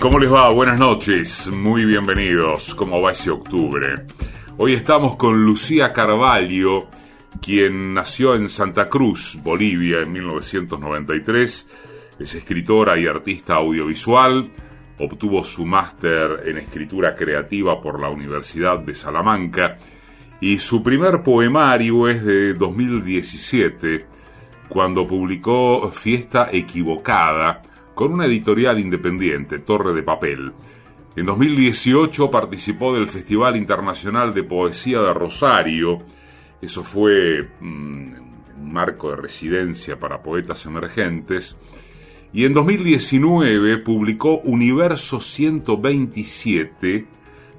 ¿Cómo les va? Buenas noches, muy bienvenidos. ¿Cómo va ese octubre? Hoy estamos con Lucía Carvalho, quien nació en Santa Cruz, Bolivia, en 1993. Es escritora y artista audiovisual. Obtuvo su máster en escritura creativa por la Universidad de Salamanca y su primer poemario es de 2017, cuando publicó Fiesta Equivocada, con una editorial independiente, Torre de Papel. En 2018 participó del Festival Internacional de Poesía de Rosario. Eso fue mm, un marco de residencia para poetas emergentes. Y en 2019 publicó Universo 127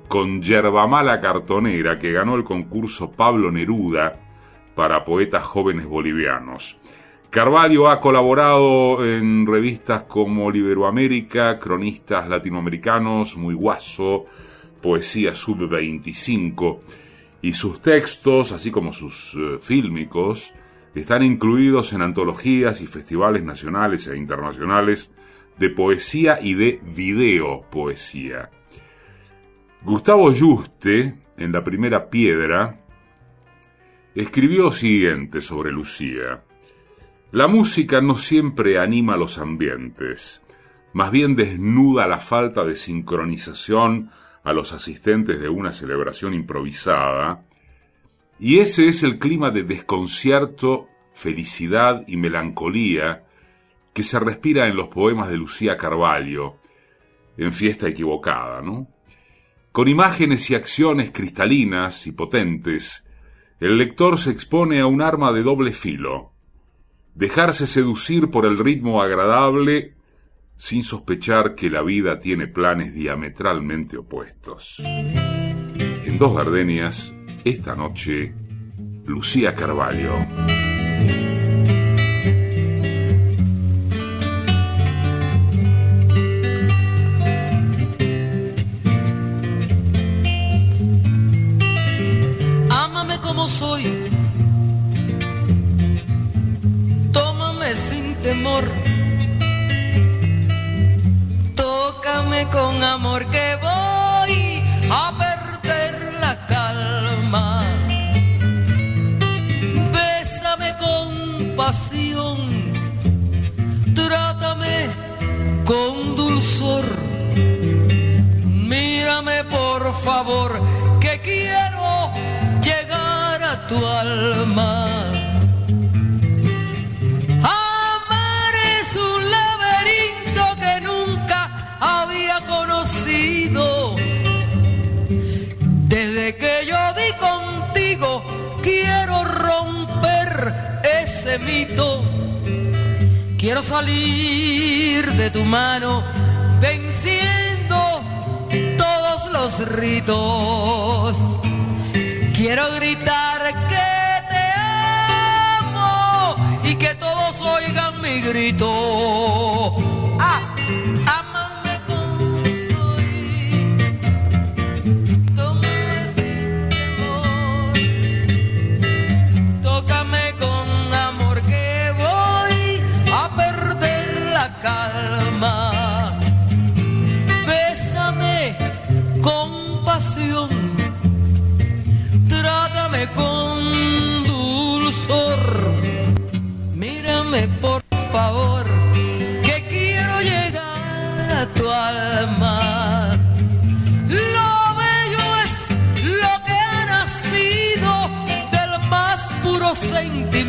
con Yerbamala Cartonera, que ganó el concurso Pablo Neruda para poetas jóvenes bolivianos. Carvalho ha colaborado en revistas como Liberoamérica, Cronistas Latinoamericanos, Muy Guaso, Poesía Sub-25, y sus textos, así como sus eh, fílmicos, están incluidos en antologías y festivales nacionales e internacionales de poesía y de video poesía. Gustavo Yuste, en la primera piedra, escribió lo siguiente sobre Lucía. La música no siempre anima los ambientes, más bien desnuda la falta de sincronización a los asistentes de una celebración improvisada, y ese es el clima de desconcierto, felicidad y melancolía que se respira en los poemas de Lucía Carvalho, en Fiesta Equivocada, ¿no? Con imágenes y acciones cristalinas y potentes, el lector se expone a un arma de doble filo, dejarse seducir por el ritmo agradable sin sospechar que la vida tiene planes diametralmente opuestos. En Dos Gardenias, esta noche, Lucía Carvalho. Tócame con amor que voy a perder la calma. Bésame con pasión. Trátame con dulzor. Mírame por favor que quiero llegar a tu alma. Quiero salir de tu mano venciendo todos los ritos. Quiero gritar que te amo y que todos oigan mi grito. Ah, Bésame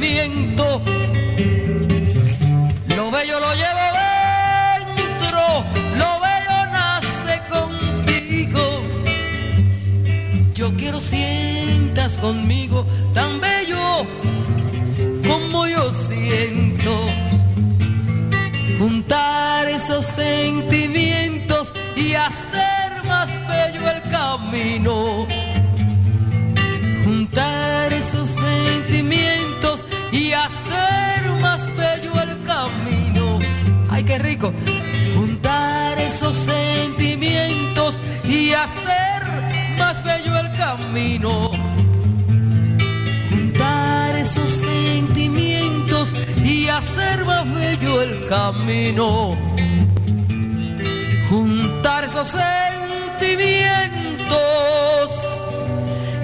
sentimiento. Camino. Juntar esos sentimientos y hacer más bello el camino. Juntar esos sentimientos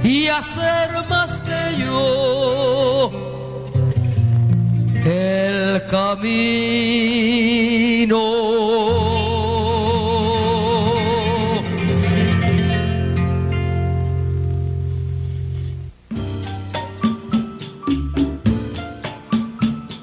y hacer más bello el camino.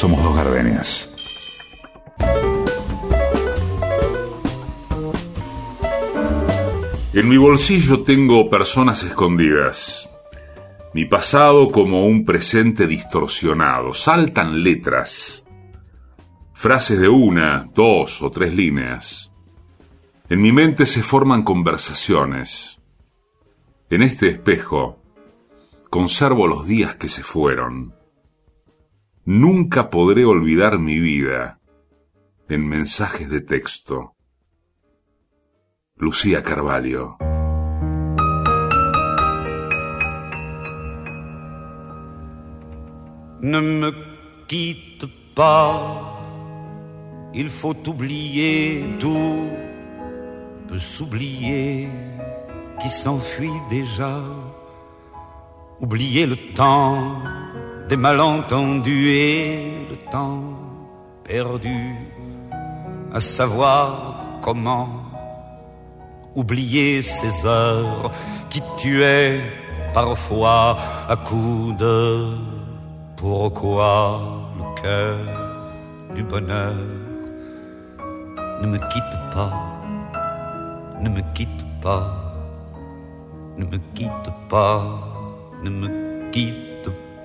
Somos dos gardenias. En mi bolsillo tengo personas escondidas. Mi pasado como un presente distorsionado. Saltan letras. Frases de una, dos o tres líneas. En mi mente se forman conversaciones. En este espejo conservo los días que se fueron Nunca podré olvidar mi vida en mensajes de texto. Lucía Carvalho. Ne me quitte pas, il faut oublier tout, peut s'oublier qui s'enfuit déjà, oublier le temps des malentendus et le temps perdu à savoir comment oublier ces heures qui tuaient parfois à coups de pourquoi le cœur du bonheur ne me quitte pas, ne me quitte pas, ne me quitte pas, ne me quitte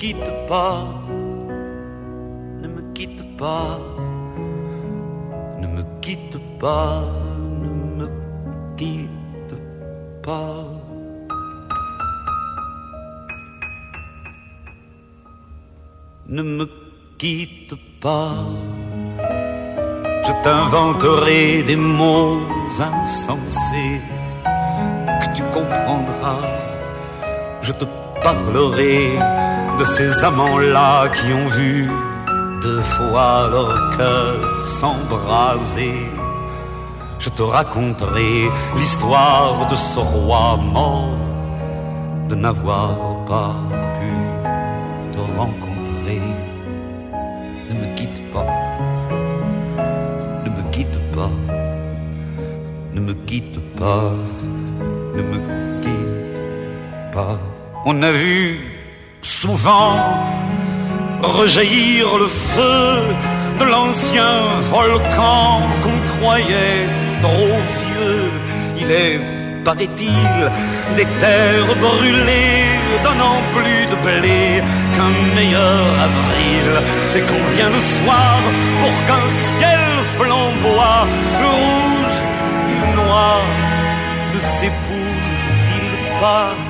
quitte pas, ne me quitte pas, ne me quitte pas, ne me quitte pas. Ne me quitte pas, je t'inventerai des mots insensés que tu comprendras. Je te parlerai de ces amants-là qui ont vu deux fois leur cœur s'embraser. Je te raconterai l'histoire de ce roi mort, de n'avoir pas pu te rencontrer. Ne me quitte pas, ne me quitte pas, ne me quitte pas, ne me quitte pas. On a vu souvent rejaillir le feu de l'ancien volcan qu'on croyait trop vieux. Il est, paraît-il, des terres brûlées, donnant plus de blé qu'un meilleur avril. Et qu'on vient le soir pour qu'un ciel flamboie, le rouge et le noir ne s'épousent-ils pas?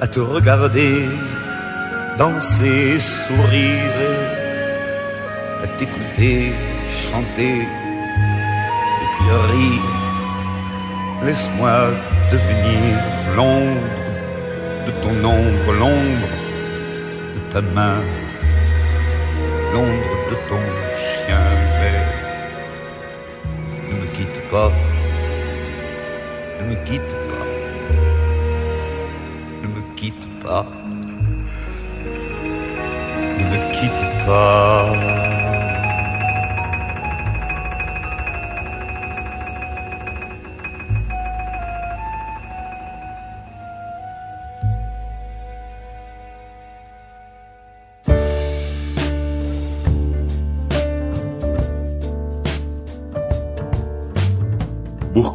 à te regarder danser, sourire t'écouter chanter et puis rire. Laisse-moi devenir l'ombre de ton ombre, l'ombre de ta main, l'ombre de ton chien, mais ne me quitte pas, ne me quitte quitte pas, ne me quitte pas.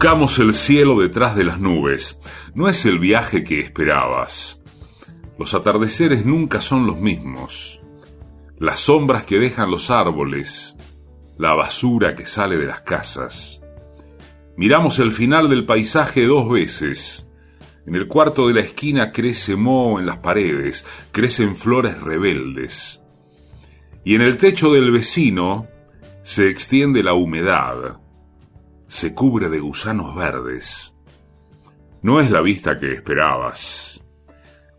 Buscamos el cielo detrás de las nubes. No es el viaje que esperabas. Los atardeceres nunca son los mismos. Las sombras que dejan los árboles. La basura que sale de las casas. Miramos el final del paisaje dos veces. En el cuarto de la esquina crece moho en las paredes, crecen flores rebeldes. Y en el techo del vecino se extiende la humedad se cubre de gusanos verdes. No es la vista que esperabas.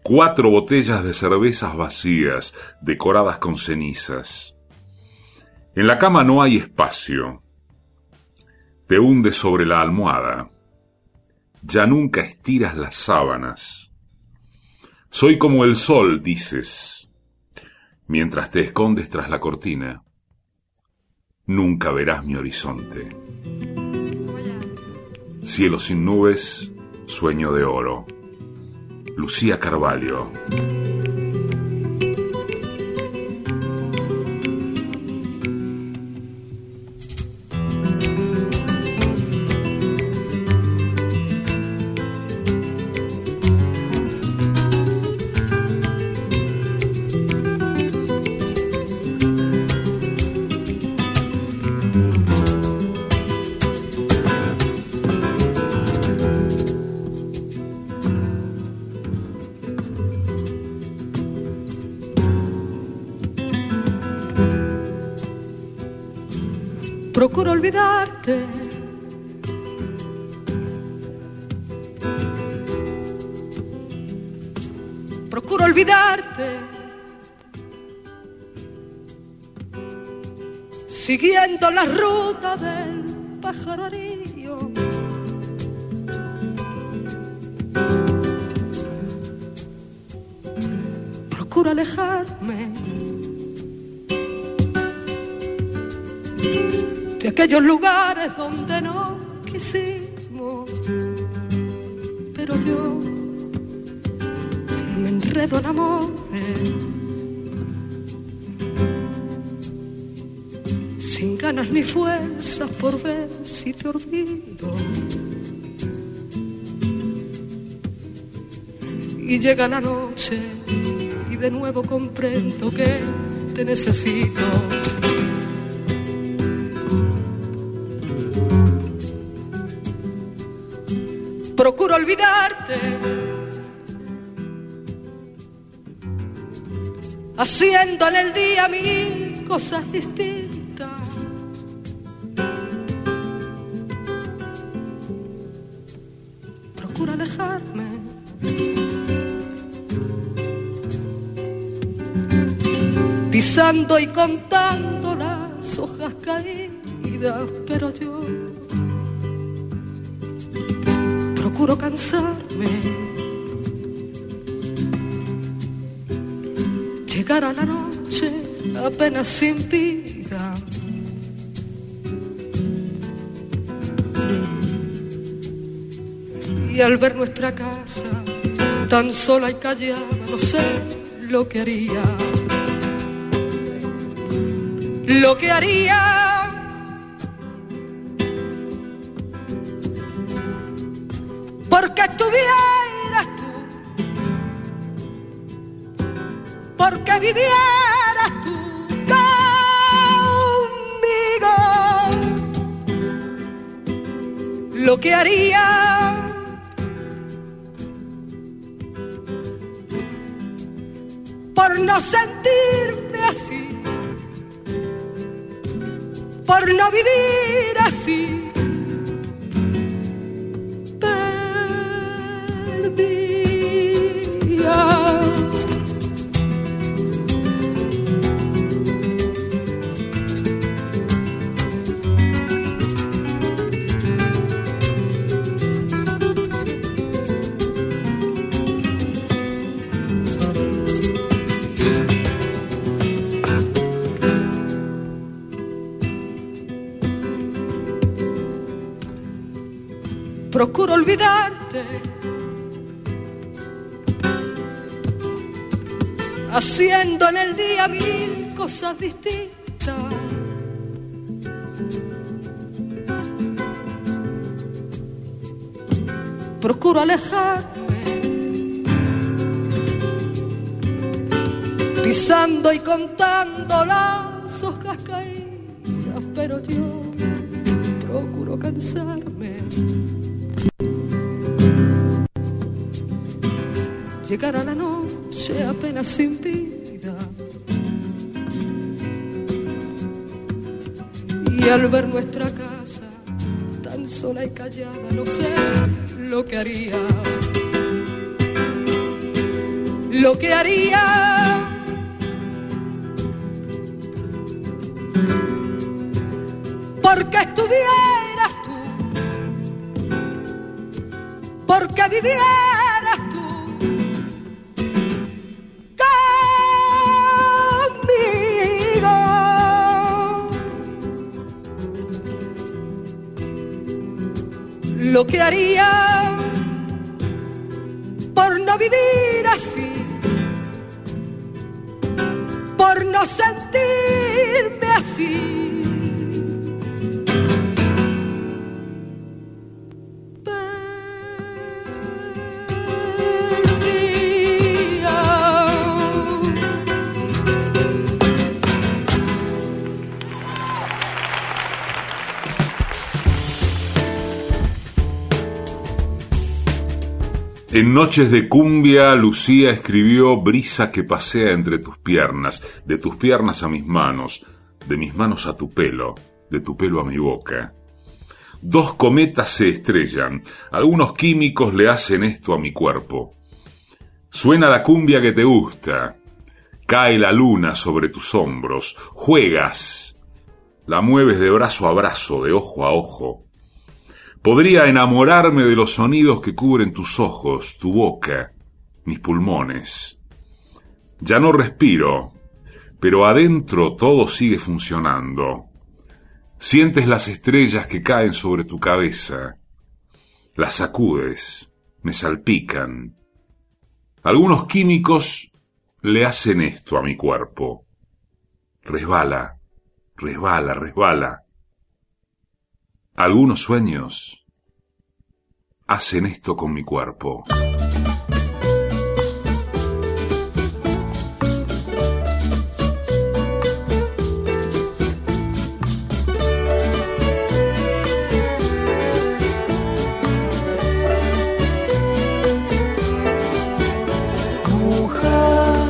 Cuatro botellas de cervezas vacías, decoradas con cenizas. En la cama no hay espacio. Te hundes sobre la almohada. Ya nunca estiras las sábanas. Soy como el sol, dices, mientras te escondes tras la cortina. Nunca verás mi horizonte. Cielo sin nubes, sueño de oro. Lucía Carvalho. Sin ganas ni fuerzas por ver si te olvido. Y llega la noche y de nuevo comprendo que te necesito. procuro olvidarte. Haciendo en el día mil cosas distintas. Y contando las hojas caídas, pero yo procuro cansarme. Llegar a la noche apenas sin vida. Y al ver nuestra casa tan sola y callada, no sé lo que haría. Lo que haría. Porque estuvieras tú, porque vivieras tú conmigo, lo que haría. Por no sentirme así, por no vivir así. Olvidarte. Haciendo en el día mil cosas distintas. Procuro alejarme. Pisando y contando las hojas caídas, pero yo procuro cansarme. Llegar a la noche apenas sin vida. Y al ver nuestra casa tan sola y callada, no sé lo que haría. Lo que haría. Porque estuvieras tú. Porque vivieras lo que haría por no vivir así, por no sentirme así. En Noches de Cumbia, Lucía escribió Brisa que pasea entre tus piernas, de tus piernas a mis manos, de mis manos a tu pelo, de tu pelo a mi boca. Dos cometas se estrellan, algunos químicos le hacen esto a mi cuerpo. Suena la cumbia que te gusta, cae la luna sobre tus hombros, juegas, la mueves de brazo a brazo, de ojo a ojo, Podría enamorarme de los sonidos que cubren tus ojos, tu boca, mis pulmones. Ya no respiro, pero adentro todo sigue funcionando. Sientes las estrellas que caen sobre tu cabeza. Las sacudes, me salpican. Algunos químicos le hacen esto a mi cuerpo. Resbala, resbala, resbala. Algunos sueños hacen esto con mi cuerpo. Mujer,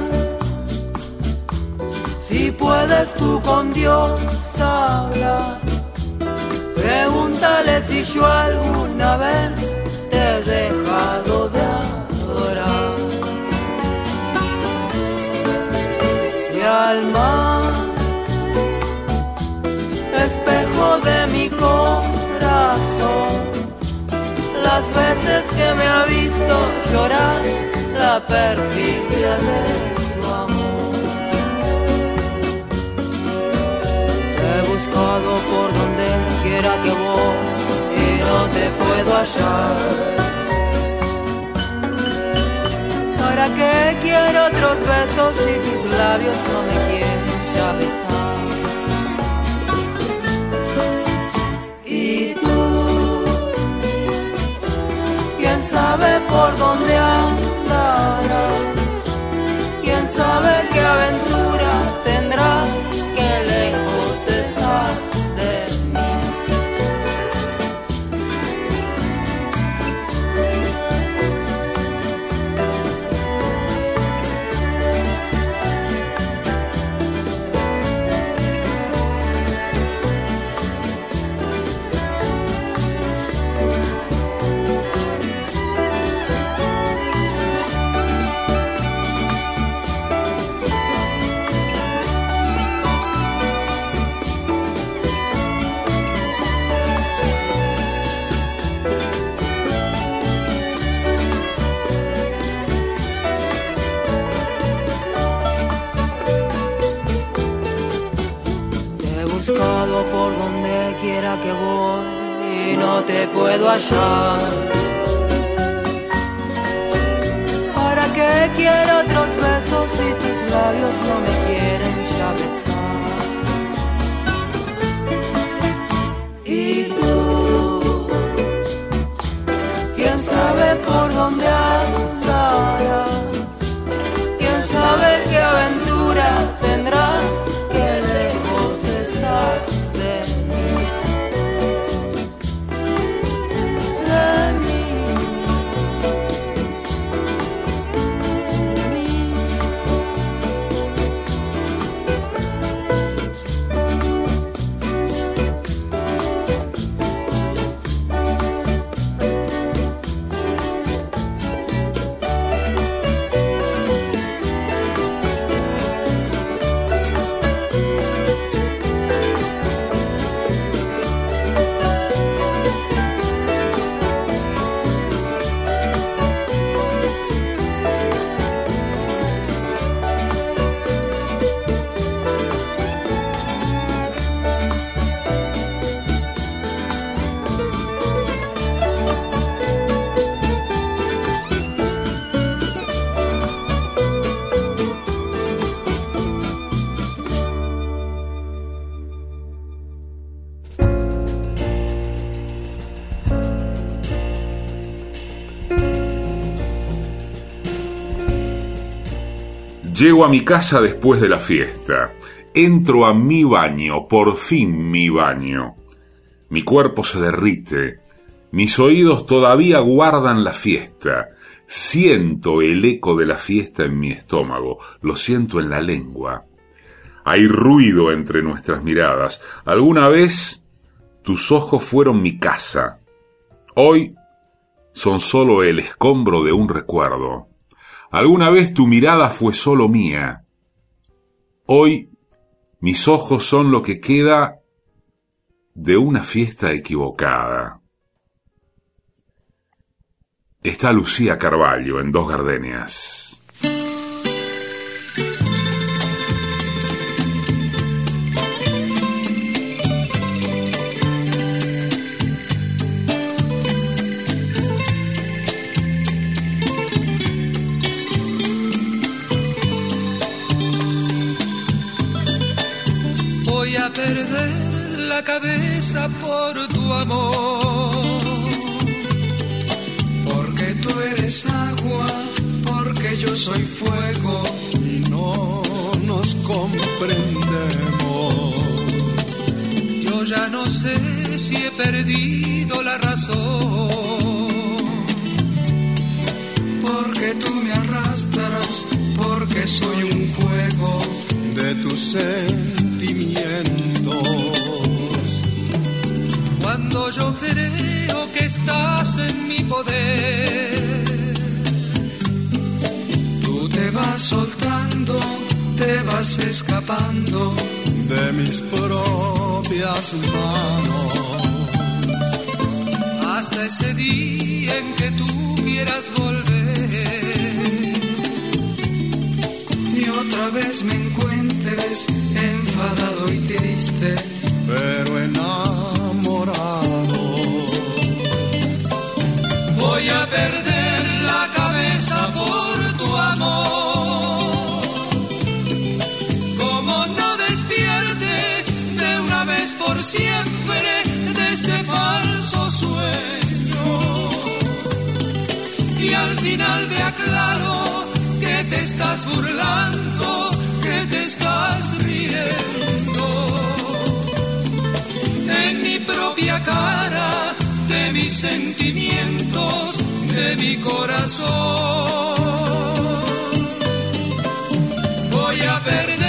si puedes tú con Dios hablar Pregúntale si yo alguna vez te he dejado de adorar. Y al mar, espejo de mi corazón, las veces que me ha visto llorar la perfidia de tu amor. He buscado por que voy y no te puedo hallar. ¿Para qué quiero otros besos si tus labios no me quieren ya besar? Y tú, quién sabe por dónde andarás, quién sabe qué aventura Llego a mi casa después de la fiesta. Entro a mi baño, por fin mi baño. Mi cuerpo se derrite. Mis oídos todavía guardan la fiesta. Siento el eco de la fiesta en mi estómago. Lo siento en la lengua. Hay ruido entre nuestras miradas. Alguna vez tus ojos fueron mi casa. Hoy son solo el escombro de un recuerdo. Alguna vez tu mirada fue solo mía. Hoy mis ojos son lo que queda de una fiesta equivocada. Está Lucía Carballo en Dos Gardenias. La cabeza por tu amor. Porque tú eres agua, porque yo soy fuego y no nos comprendemos. Yo ya no sé si he perdido la razón. Porque tú me arrastras, porque soy un juego de tu sentimientos. Cuando yo creo que estás en mi poder, tú te vas soltando, te vas escapando de mis propias manos. Hasta ese día en que tú quieras volver y otra vez me encuentres enfadado y triste, pero Voy a perder la cabeza por tu amor. Como no despierte de una vez por siempre de este falso sueño. Y al final me aclaro te estás burlando, cara, de mis sentimientos, de mi corazón. Voy a perder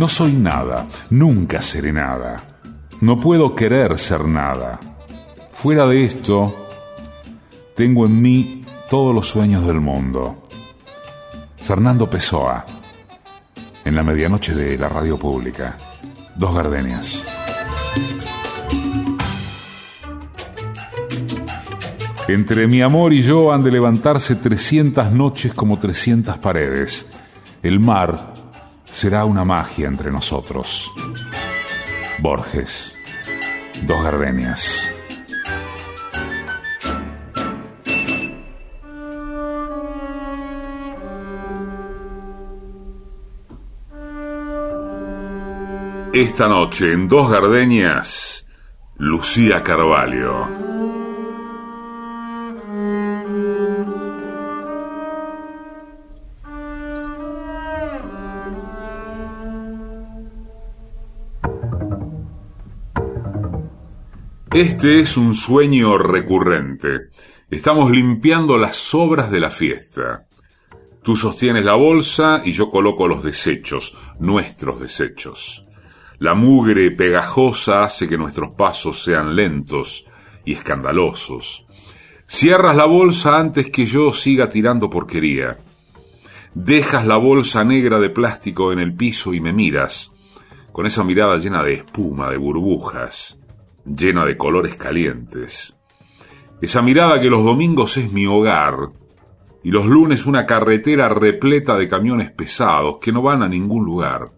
No soy nada, nunca seré nada. No puedo querer ser nada. Fuera de esto, tengo en mí todos los sueños del mundo. Fernando Pessoa, en la medianoche de la radio pública. Dos gardenias. Entre mi amor y yo han de levantarse 300 noches como 300 paredes. El mar será una magia entre nosotros. Borges, dos gardenias. Esta noche en Dos Gardenias, Lucía Carvalho. Este es un sueño recurrente. Estamos limpiando las sobras de la fiesta. Tú sostienes la bolsa y yo coloco los desechos, nuestros desechos. La mugre pegajosa hace que nuestros pasos sean lentos y escandalosos. Cierras la bolsa antes que yo siga tirando porquería. Dejas la bolsa negra de plástico en el piso y me miras, con esa mirada llena de espuma, de burbujas, llena de colores calientes. Esa mirada que los domingos es mi hogar y los lunes una carretera repleta de camiones pesados que no van a ningún lugar.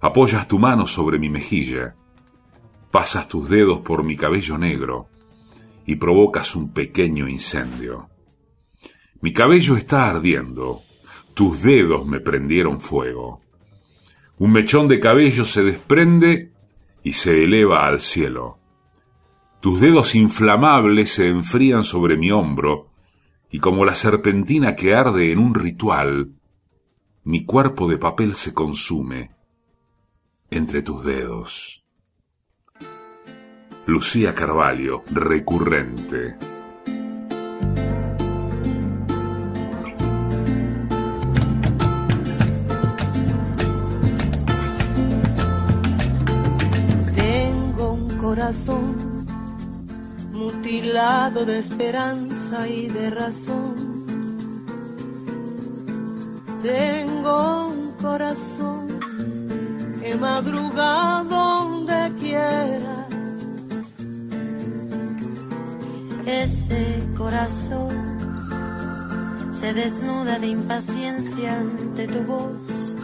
Apoyas tu mano sobre mi mejilla, pasas tus dedos por mi cabello negro y provocas un pequeño incendio. Mi cabello está ardiendo, tus dedos me prendieron fuego. Un mechón de cabello se desprende y se eleva al cielo. Tus dedos inflamables se enfrían sobre mi hombro y como la serpentina que arde en un ritual, mi cuerpo de papel se consume entre tus dedos. Lucía Carvalho, recurrente. Mutilado de esperanza y de razón. Tengo un corazón que madruga donde quiera. Ese corazón se desnuda de impaciencia ante tu voz.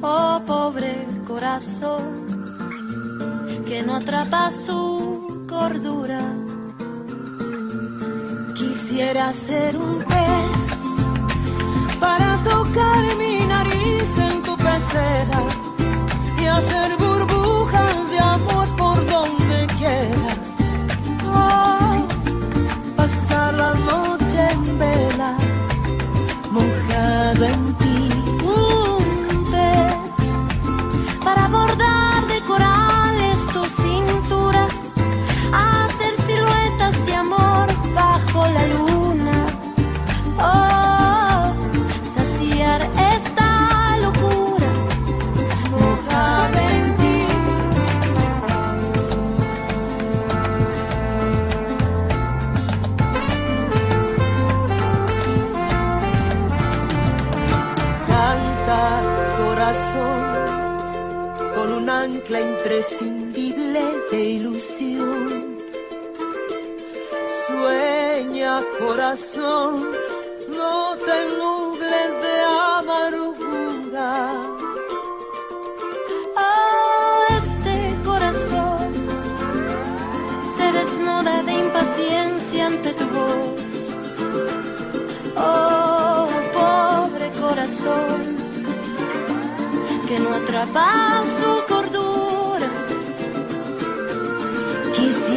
Oh pobre corazón que no atrapa su cordura. Quisiera ser un pez para tocar mi nariz en tu pecera y hacer imprescindible de ilusión. Sueña corazón, no te nubles de amargura. Oh, este corazón se desnuda de impaciencia ante tu voz. Oh, pobre corazón que no atrapa su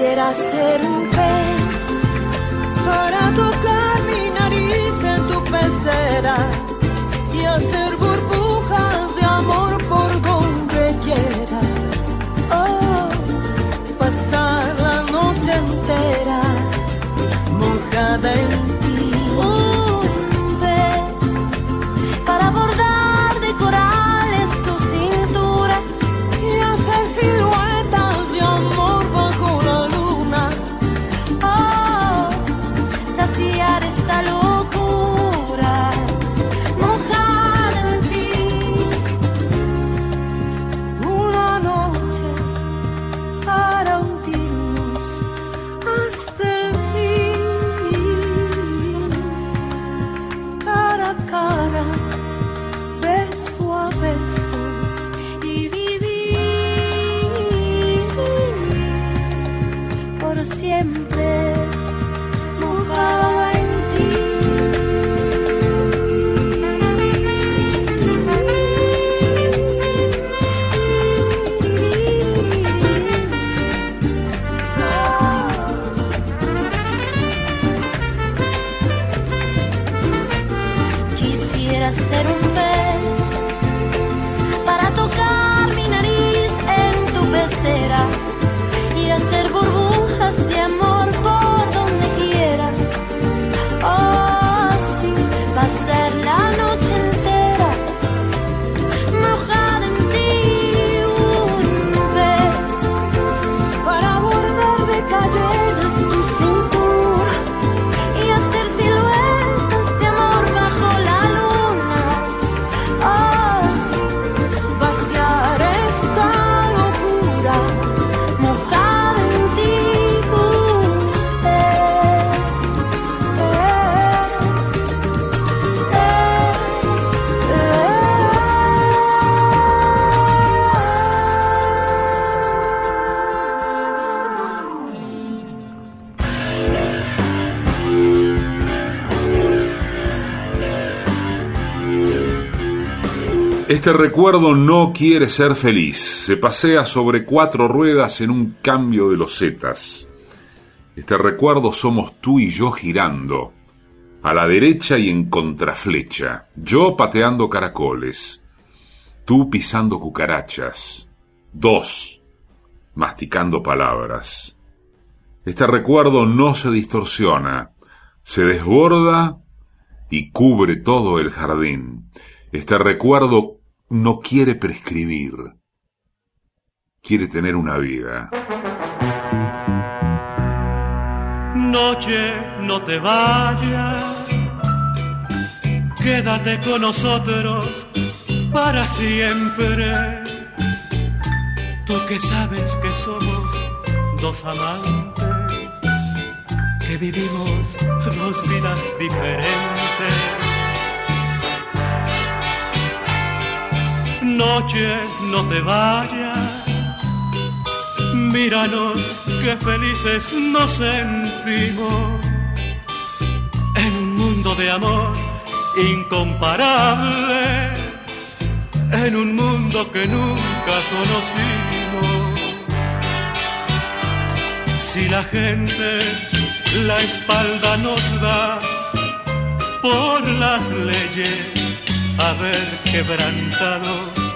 Quisiera ser un pez para tocar mi nariz en tu pecera y hacer Este recuerdo no quiere ser feliz. Se pasea sobre cuatro ruedas en un cambio de losetas. Este recuerdo somos tú y yo girando. A la derecha y en contraflecha. Yo pateando caracoles. Tú pisando cucarachas. Dos. Masticando palabras. Este recuerdo no se distorsiona. Se desborda y cubre todo el jardín. Este recuerdo no quiere prescribir, quiere tener una vida. Noche, no te vayas, quédate con nosotros para siempre. Tú que sabes que somos dos amantes, que vivimos dos vidas diferentes. Noche, no te vayas, míranos qué felices nos sentimos en un mundo de amor incomparable, en un mundo que nunca conocimos. Si la gente la espalda nos da por las leyes haber quebrantado, que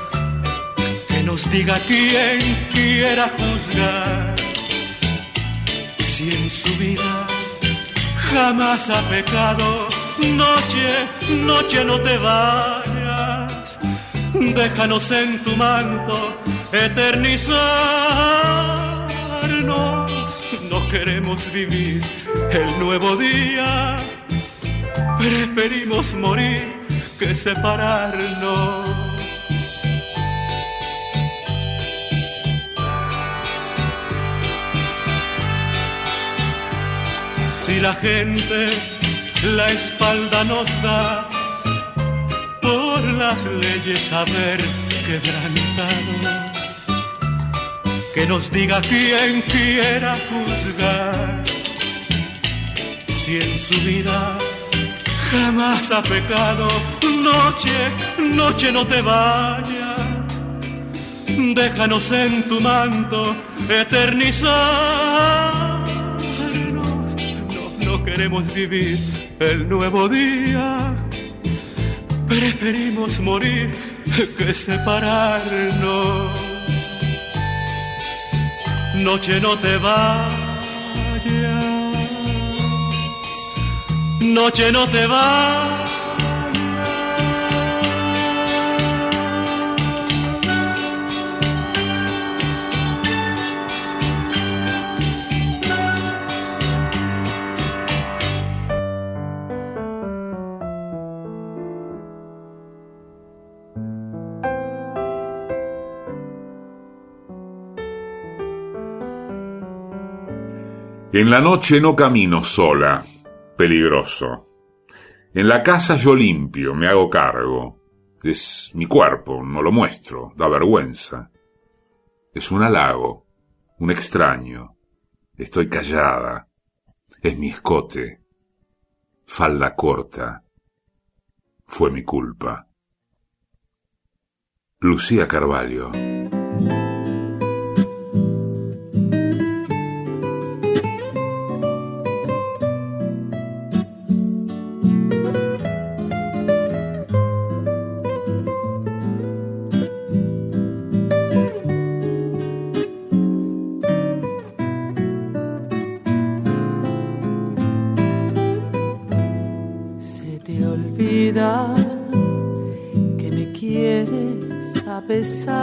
nos diga quién quiera juzgar si en su vida jamás ha pecado. Noche, noche no te vayas, déjanos en tu manto eternizarnos. No queremos vivir el nuevo día, preferimos morir que separarnos. Si la gente la espalda nos da por las leyes haber quebrantado, que nos diga quién quiera juzgar si en su vida jamás ha pecado. Noche, noche no te vayas, déjanos en tu manto eternizarnos. Queremos vivir el nuevo día, preferimos morir que separarnos. Noche no te vayas. Noche no te va. En la noche no camino sola, peligroso. En la casa yo limpio, me hago cargo. Es mi cuerpo, no lo muestro, da vergüenza. Es un halago, un extraño, Estoy callada. Es mi escote. Falda corta. Fue mi culpa. Lucía Carvalho.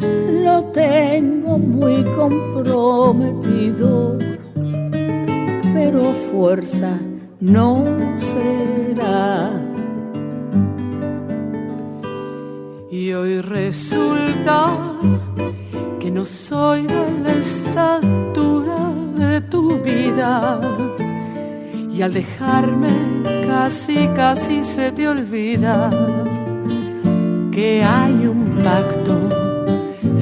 lo tengo muy comprometido, pero fuerza no será. Y hoy resulta que no soy de la estatura de tu vida. Y al dejarme casi, casi se te olvida que hay un pacto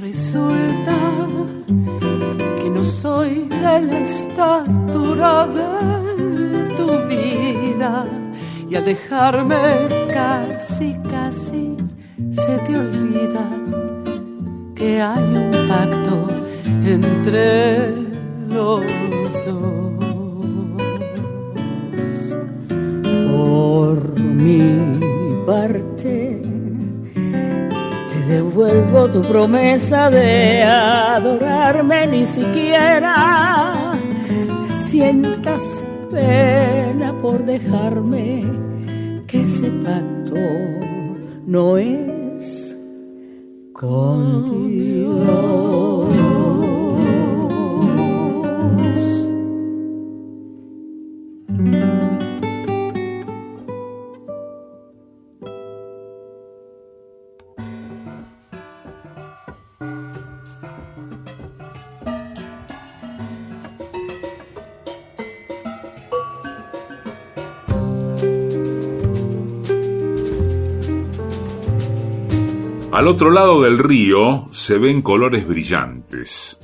Resulta de la estatura de tu vida. Y al dejarme casi, casi se te olvida que hay un pacto entre los dos. Por mi parte, te devuelvo tu promesa de adorarme, ni siquiera sientas pena por dejarme, que ese pacto no es con Dios. Al otro lado del río se ven colores brillantes.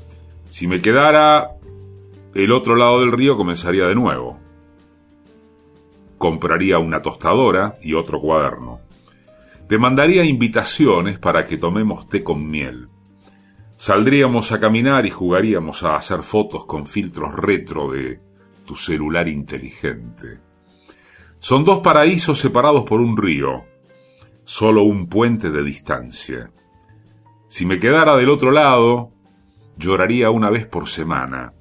Si me quedara el otro lado del río comenzaría de nuevo. Compraría una tostadora y otro cuaderno. Te mandaría invitaciones para que tomemos té con miel. Saldríamos a caminar y jugaríamos a hacer fotos con filtros retro de tu celular inteligente. Son dos paraísos separados por un río, solo un puente de distancia. Si me quedara del otro lado, lloraría una vez por semana,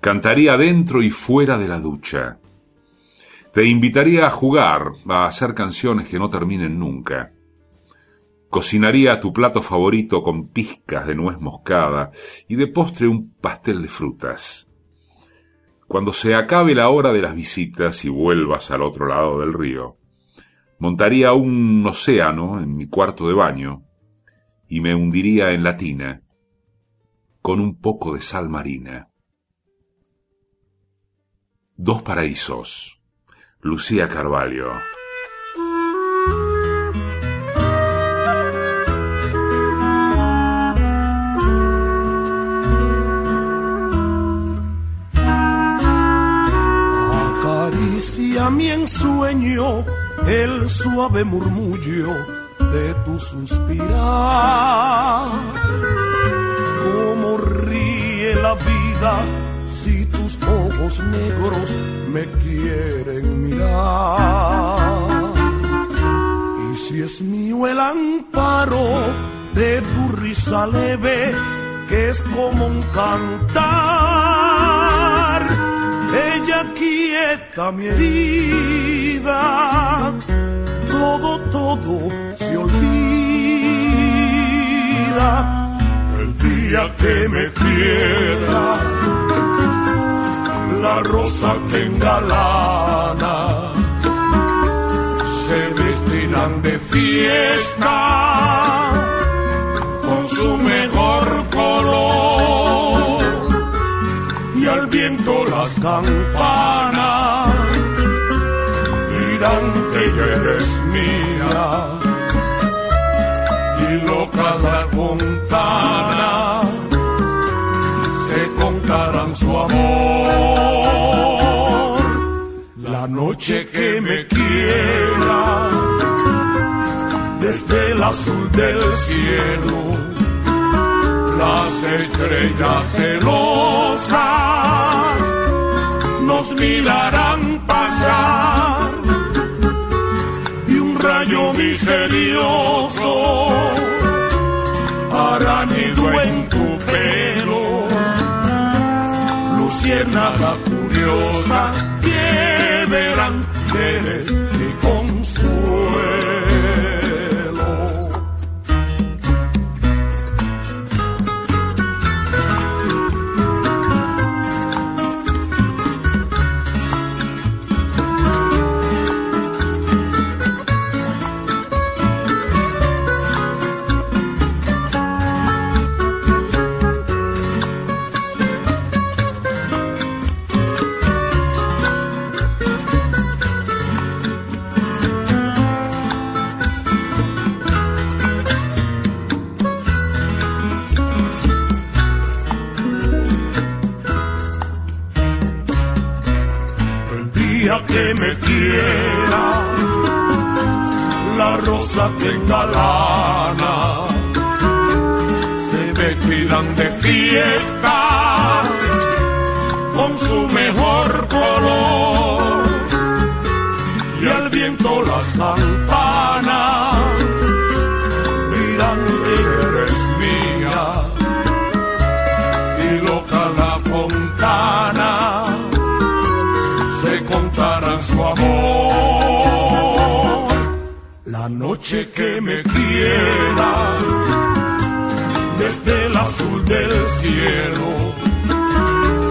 cantaría dentro y fuera de la ducha. Te invitaría a jugar, a hacer canciones que no terminen nunca. Cocinaría tu plato favorito con pizcas de nuez moscada y de postre un pastel de frutas. Cuando se acabe la hora de las visitas y vuelvas al otro lado del río, Montaría un océano en mi cuarto de baño y me hundiría en la tina con un poco de sal marina. Dos paraísos. Lucía Carvalho el suave murmullo de tu suspirar. Cómo ríe la vida si tus ojos negros me quieren mirar. Y si es mío el amparo de tu risa leve, que es como un cantar, ella quieta mi herida, todo, todo se olvida. El día que me quiera la rosa que engalana se vestirán de fiesta las campanas dirán que eres mía y locas las fontanas se contarán su amor. La noche que me quiera, desde el azul del cielo, las estrellas celosas mirarán pasar y un rayo misterioso hará nido en tu pelo. Luciérnaga curiosa que verán que eres que me quiera, la rosa que engalana, se vestirán de fiesta. Con su mejor color. Y al viento las campanas noche que me quiera, desde el azul del cielo,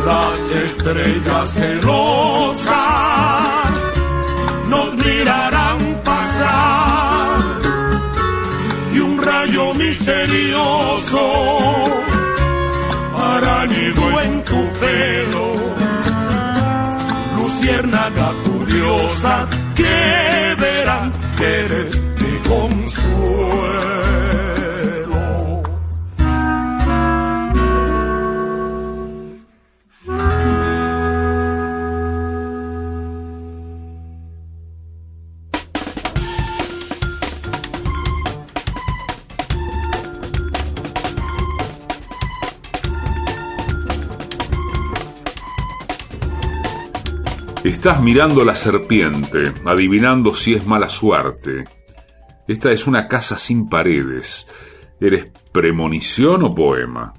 las estrellas celosas nos mirarán pasar y un rayo misterioso hará nido en tu pelo luciérnaga curiosa que Estás mirando la serpiente, adivinando si es mala suerte. Esta es una casa sin paredes. ¿Eres premonición o poema?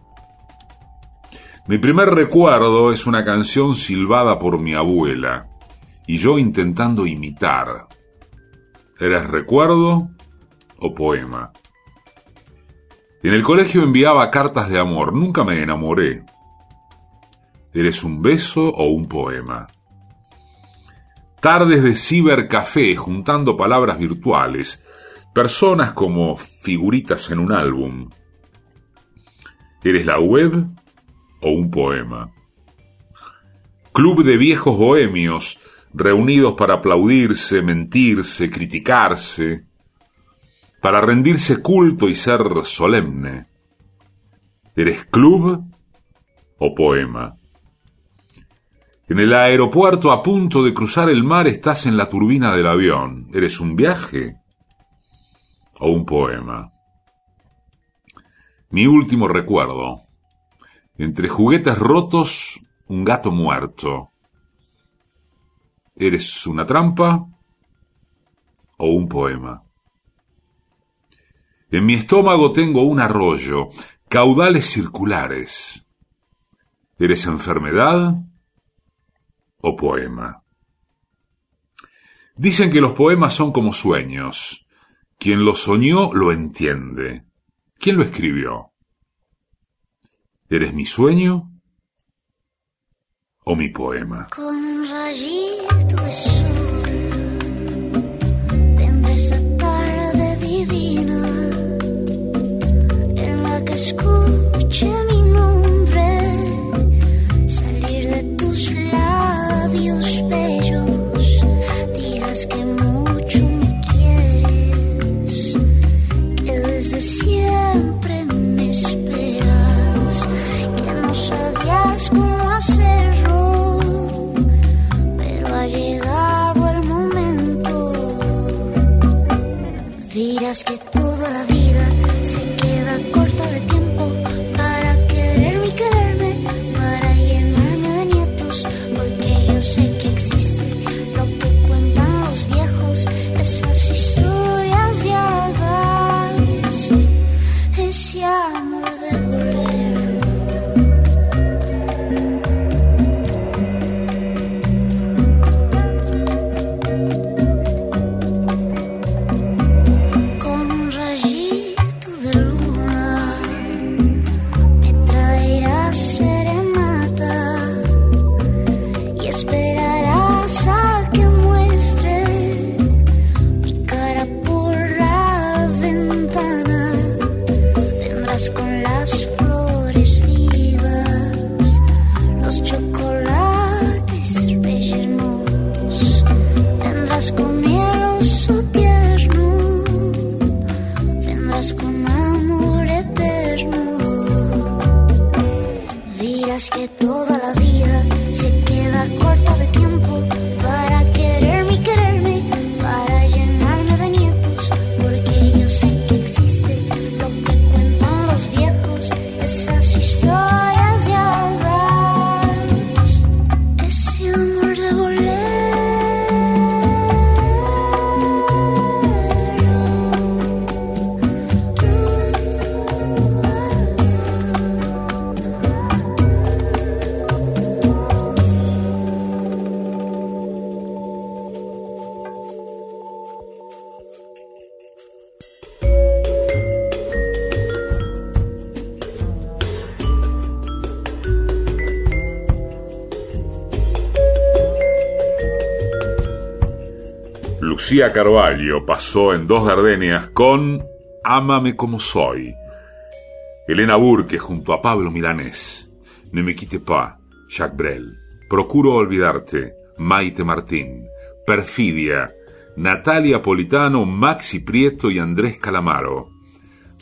Mi primer recuerdo es una canción silbada por mi abuela y yo intentando imitar. ¿Eres recuerdo o poema? En el colegio enviaba cartas de amor, nunca me enamoré. ¿Eres un beso o un poema? Tardes de cibercafé juntando palabras virtuales, personas como figuritas en un álbum. ¿Eres la web o un poema? Club de viejos bohemios reunidos para aplaudirse, mentirse, criticarse, para rendirse culto y ser solemne. ¿Eres club o poema? En el aeropuerto a punto de cruzar el mar estás en la turbina del avión. ¿Eres un viaje o un poema? Mi último recuerdo. Entre juguetes rotos, un gato muerto. ¿Eres una trampa o un poema? En mi estómago tengo un arroyo, caudales circulares. ¿Eres enfermedad o poema. Dicen que los poemas son como sueños. Quien lo soñó lo entiende. ¿Quién lo escribió? ¿Eres mi sueño o mi poema? Con rayito de sol mi nombre Dirás que toda Lucía Carvalho pasó en Dos Gardenias con Ámame como soy. Elena Burke junto a Pablo Milanés. Ne me quitte pas, Jacques Brel. Procuro olvidarte, Maite Martín. Perfidia, Natalia Politano, Maxi Prieto y Andrés Calamaro.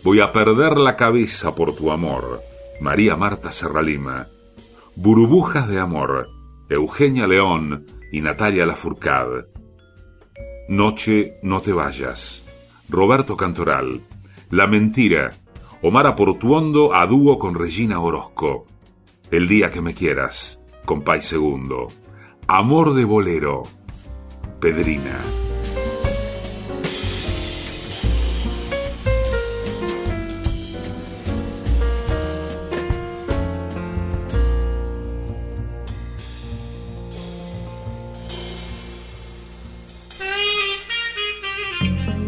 Voy a perder la cabeza por tu amor, María Marta Serralima. Burbujas de amor, Eugenia León y Natalia Lafourcade. Noche, no te vayas. Roberto Cantoral. La mentira. Omar Portuondo a dúo con Regina Orozco. El día que me quieras. Con Pai Segundo. Amor de bolero. Pedrina.